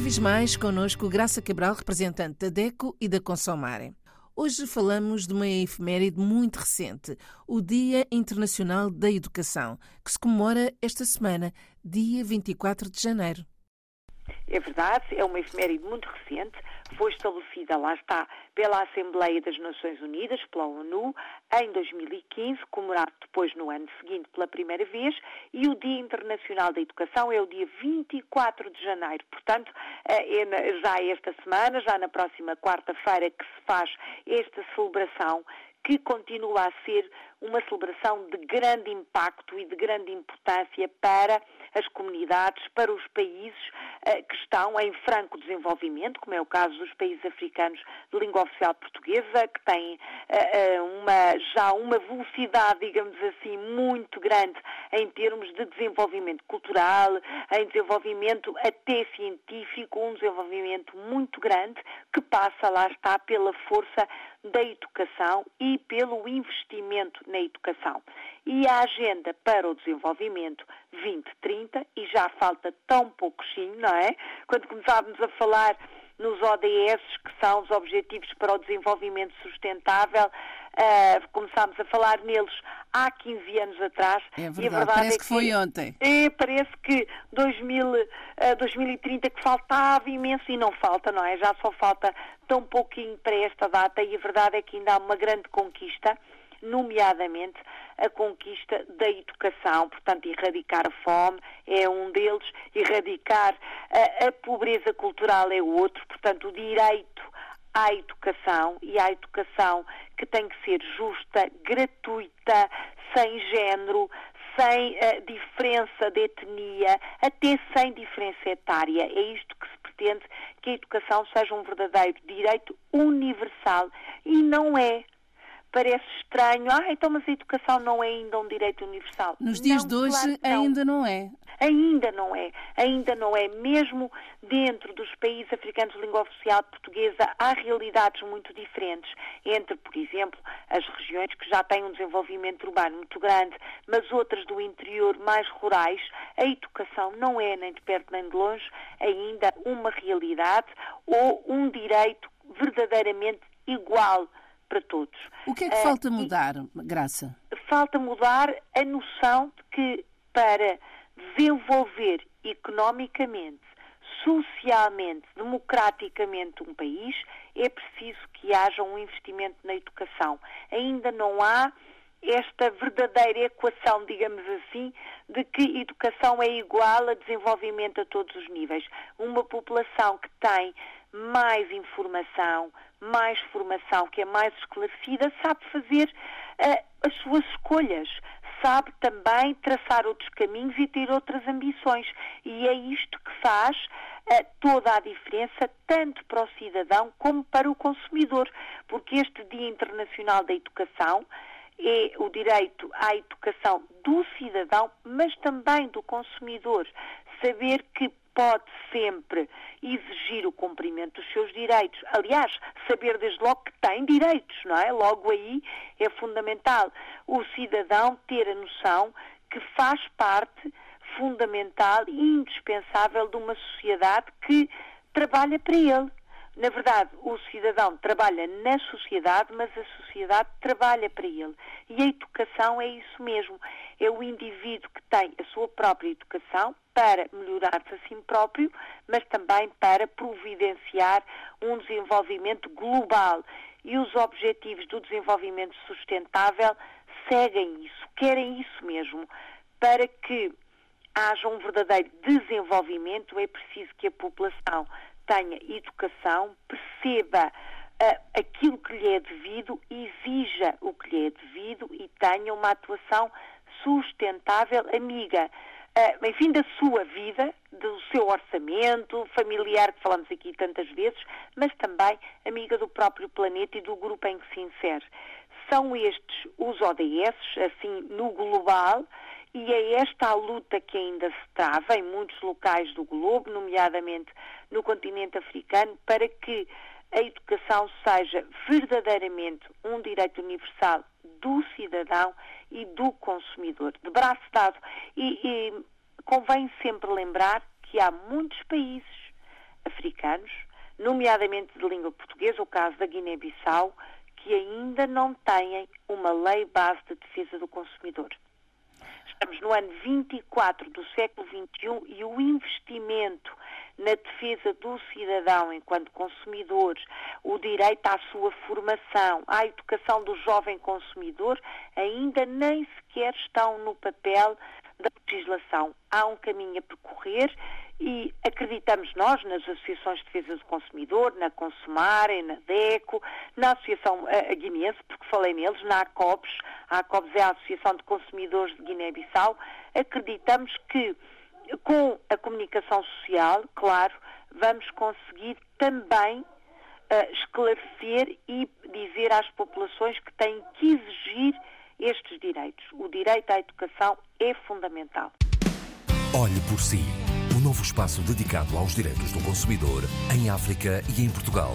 vez mais connosco Graça Cabral, representante da DECO e da Consomare. Hoje falamos de uma efeméride muito recente, o Dia Internacional da Educação, que se comemora esta semana, dia 24 de janeiro. É verdade, é uma efeméride muito recente, foi estabelecida, lá está, pela Assembleia das Nações Unidas, pela ONU, em 2015, comemorado depois no ano seguinte pela primeira vez, e o Dia Internacional da Educação é o dia 24 de janeiro. Portanto, é já esta semana, já na próxima quarta-feira, que se faz esta celebração que continua a ser uma celebração de grande impacto e de grande importância para as comunidades, para os países uh, que estão em franco desenvolvimento, como é o caso dos países africanos de língua oficial portuguesa, que têm uh, uma, já uma velocidade, digamos assim, muito grande em termos de desenvolvimento cultural, em desenvolvimento até científico, um desenvolvimento muito grande que passa, lá está, pela força da educação e pelo investimento na educação. E a agenda para o desenvolvimento 2030, e já falta tão pouquinho, não é? Quando começávamos a falar nos ODS, que são os Objetivos para o Desenvolvimento Sustentável, uh, começámos a falar neles há 15 anos atrás. É verdade, e a verdade parece é que, que, foi ontem. É, parece que 2000, uh, 2030 que faltava imenso e não falta, não é? Já só falta tão pouquinho para esta data e a verdade é que ainda há uma grande conquista nomeadamente a conquista da educação, portanto, erradicar a fome é um deles, erradicar a, a pobreza cultural é o outro, portanto, o direito à educação e à educação que tem que ser justa, gratuita, sem género, sem uh, diferença de etnia, até sem diferença etária. É isto que se pretende que a educação seja um verdadeiro direito universal e não é parece estranho. Ah, então, mas a educação não é ainda um direito universal. Nos dias não, de hoje claro ainda não é. Ainda não é. Ainda não é. Mesmo dentro dos países africanos de língua oficial portuguesa, há realidades muito diferentes entre, por exemplo, as regiões que já têm um desenvolvimento urbano muito grande, mas outras do interior mais rurais. A educação não é, nem de perto nem de longe, ainda uma realidade ou um direito verdadeiramente igual para todos. O que é que uh, falta mudar, Graça? Falta mudar a noção de que para desenvolver economicamente, socialmente, democraticamente um país, é preciso que haja um investimento na educação. Ainda não há esta verdadeira equação, digamos assim, de que educação é igual a desenvolvimento a todos os níveis. Uma população que tem mais informação, mais formação, que é mais esclarecida, sabe fazer uh, as suas escolhas, sabe também traçar outros caminhos e ter outras ambições. E é isto que faz uh, toda a diferença, tanto para o cidadão como para o consumidor, porque este Dia Internacional da Educação é o direito à educação do cidadão, mas também do consumidor. Saber que pode sempre exigir o cumprimento dos seus direitos. Aliás, saber desde logo que tem direitos, não é? Logo aí é fundamental o cidadão ter a noção que faz parte fundamental e indispensável de uma sociedade que trabalha para ele. Na verdade, o cidadão trabalha na sociedade, mas a sociedade trabalha para ele. E a educação é isso mesmo. É o indivíduo que tem a sua própria educação para melhorar-se a si próprio, mas também para providenciar um desenvolvimento global. E os objetivos do desenvolvimento sustentável seguem isso, querem isso mesmo. Para que haja um verdadeiro desenvolvimento, é preciso que a população tenha educação, perceba uh, aquilo que lhe é devido, exija o que lhe é devido e tenha uma atuação sustentável, amiga, uh, enfim, da sua vida, do seu orçamento familiar, que falamos aqui tantas vezes, mas também amiga do próprio planeta e do grupo em que se insere. São estes os ODS, assim, no global, e é esta a luta que ainda se trava em muitos locais do globo, nomeadamente no continente africano, para que a educação seja verdadeiramente um direito universal do cidadão e do consumidor, de braço dado. E, e convém sempre lembrar que há muitos países africanos, nomeadamente de língua portuguesa, o caso da Guiné-Bissau, que ainda não têm uma lei base de defesa do consumidor. Estamos no ano 24 do século XXI e o investimento na defesa do cidadão enquanto consumidor, o direito à sua formação, à educação do jovem consumidor, ainda nem sequer estão no papel da legislação. Há um caminho a percorrer e acreditamos nós nas associações de defesa do consumidor, na Consumare, na DECO, na Associação uh, Guineense, porque falei neles, na ACOBS, a ACOBS é a Associação de Consumidores de Guiné-Bissau, acreditamos que com a comunicação social, claro, vamos conseguir também uh, esclarecer e dizer às populações que têm que exigir estes direitos. O direito à educação é fundamental. Olhe por si. Um novo espaço dedicado aos direitos do consumidor em África e em Portugal.